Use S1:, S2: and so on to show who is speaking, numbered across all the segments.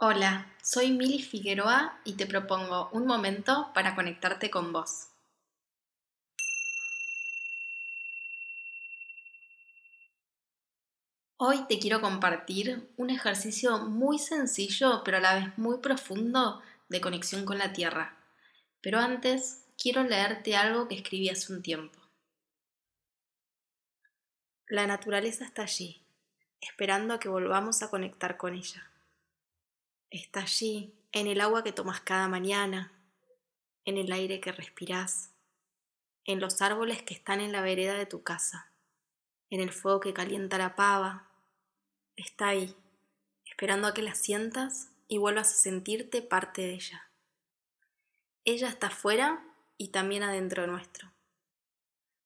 S1: Hola, soy Mili Figueroa y te propongo un momento para conectarte con vos. Hoy te quiero compartir un ejercicio muy sencillo pero a la vez muy profundo de conexión con la Tierra. Pero antes quiero leerte algo que escribí hace un tiempo. La naturaleza está allí, esperando a que volvamos a conectar con ella. Está allí, en el agua que tomas cada mañana, en el aire que respirás, en los árboles que están en la vereda de tu casa, en el fuego que calienta la pava. Está ahí, esperando a que la sientas y vuelvas a sentirte parte de ella. Ella está afuera y también adentro nuestro.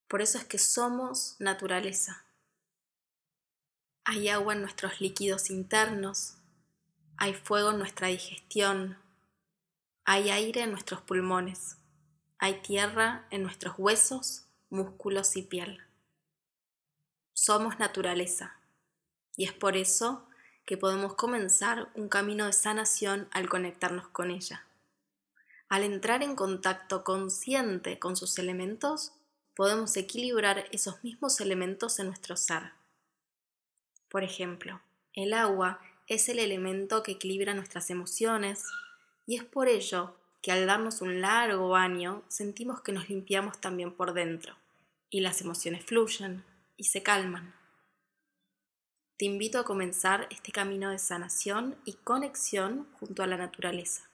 S1: Por eso es que somos naturaleza. Hay agua en nuestros líquidos internos, hay fuego en nuestra digestión, hay aire en nuestros pulmones, hay tierra en nuestros huesos, músculos y piel. Somos naturaleza y es por eso que podemos comenzar un camino de sanación al conectarnos con ella. Al entrar en contacto consciente con sus elementos, podemos equilibrar esos mismos elementos en nuestro ser. Por ejemplo, el agua es el elemento que equilibra nuestras emociones y es por ello que al darnos un largo baño sentimos que nos limpiamos también por dentro y las emociones fluyen y se calman. Te invito a comenzar este camino de sanación y conexión junto a la naturaleza.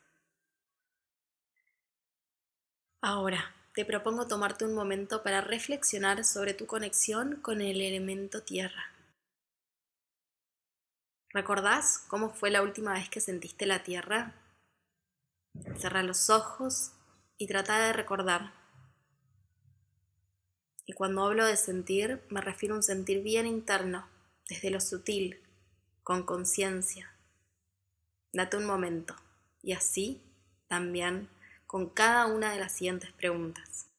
S1: Ahora, te propongo tomarte un momento para reflexionar sobre tu conexión con el elemento tierra. ¿Recordás cómo fue la última vez que sentiste la tierra? Cerra los ojos y trata de recordar. Y cuando hablo de sentir, me refiero a un sentir bien interno, desde lo sutil, con conciencia. Date un momento y así también con cada una de las siguientes preguntas.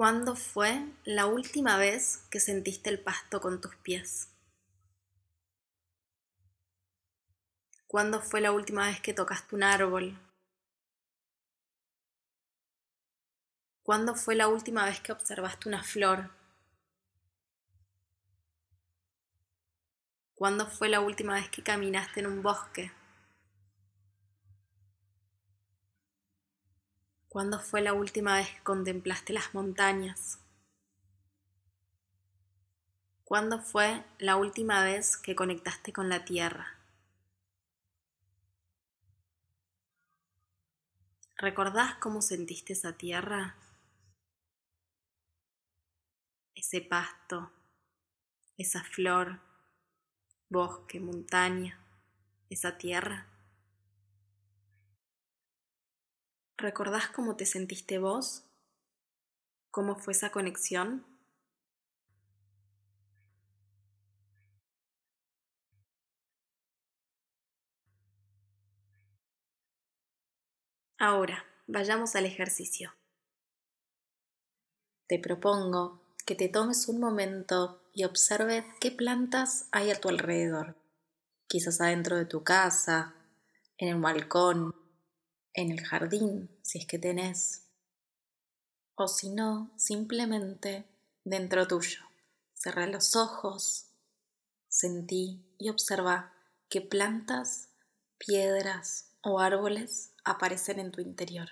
S1: ¿Cuándo fue la última vez que sentiste el pasto con tus pies? ¿Cuándo fue la última vez que tocaste un árbol? ¿Cuándo fue la última vez que observaste una flor? ¿Cuándo fue la última vez que caminaste en un bosque? ¿Cuándo fue la última vez que contemplaste las montañas? ¿Cuándo fue la última vez que conectaste con la tierra? ¿Recordás cómo sentiste esa tierra? Ese pasto, esa flor, bosque, montaña, esa tierra. ¿Recordás cómo te sentiste vos? ¿Cómo fue esa conexión? Ahora, vayamos al ejercicio. Te propongo que te tomes un momento y observes qué plantas hay a tu alrededor, quizás adentro de tu casa, en el balcón, en el jardín, si es que tenés, o si no, simplemente dentro tuyo. Cerra los ojos, sentí y observa qué plantas, piedras o árboles aparecen en tu interior.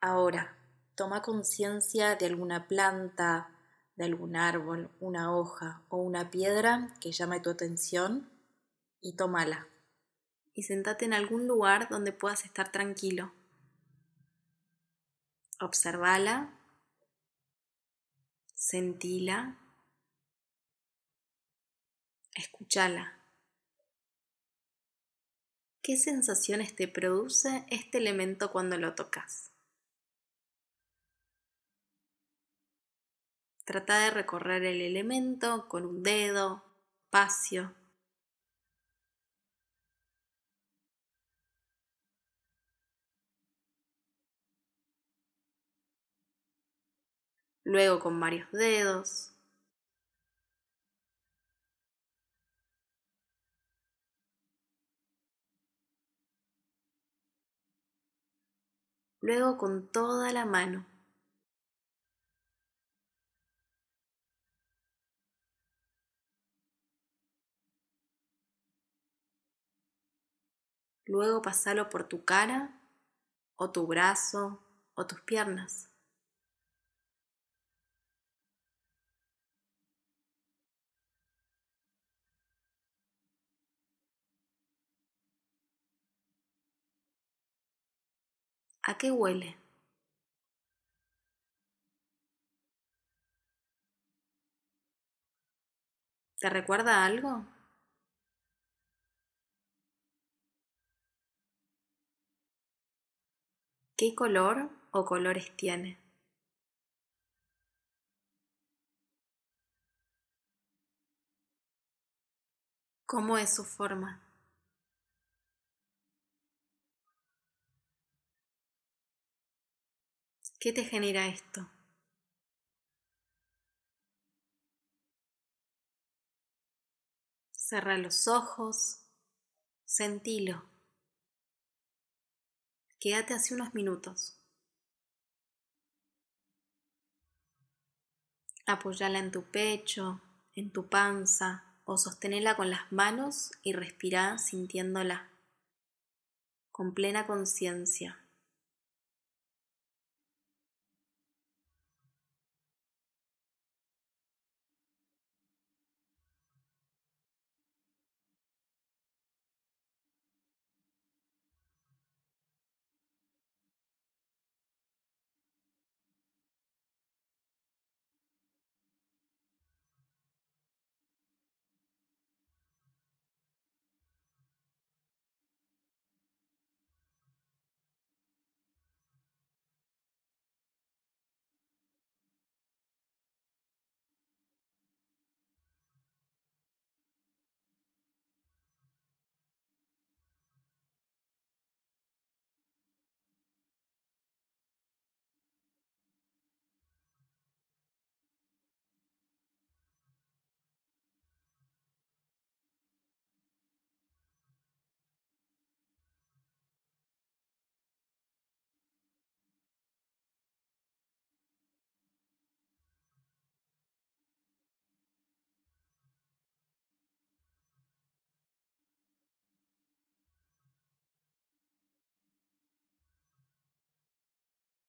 S1: Ahora, toma conciencia de alguna planta, de algún árbol, una hoja o una piedra que llame tu atención y tómala y sentate en algún lugar donde puedas estar tranquilo. Observala, sentila, escúchala. ¿Qué sensaciones te produce este elemento cuando lo tocas? Trata de recorrer el elemento con un dedo, espacio. luego con varios dedos. Luego con toda la mano. Luego pasalo por tu cara o tu brazo o tus piernas. ¿A qué huele? ¿Te recuerda algo? ¿Qué color o colores tiene? ¿Cómo es su forma? ¿Qué te genera esto? Cerra los ojos, sentilo. Quédate hace unos minutos. Apoyala en tu pecho, en tu panza o sostenela con las manos y respira sintiéndola con plena conciencia.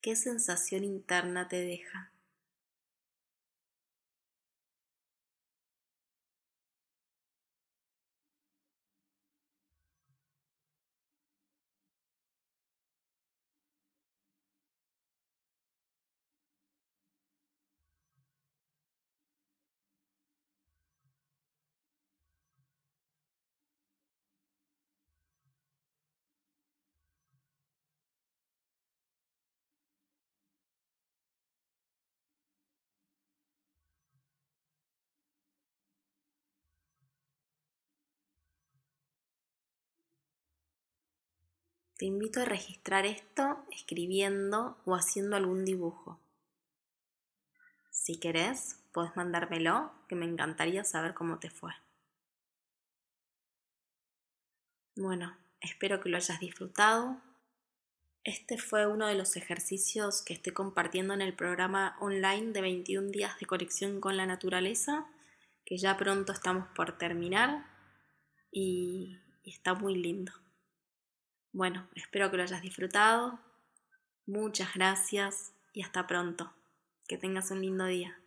S1: ¿Qué sensación interna te deja? Te invito a registrar esto escribiendo o haciendo algún dibujo. Si querés, puedes mandármelo, que me encantaría saber cómo te fue. Bueno, espero que lo hayas disfrutado. Este fue uno de los ejercicios que estoy compartiendo en el programa online de 21 días de conexión con la naturaleza, que ya pronto estamos por terminar y, está muy lindo. Bueno, espero que lo hayas disfrutado. Muchas gracias y hasta pronto. Que tengas un lindo día.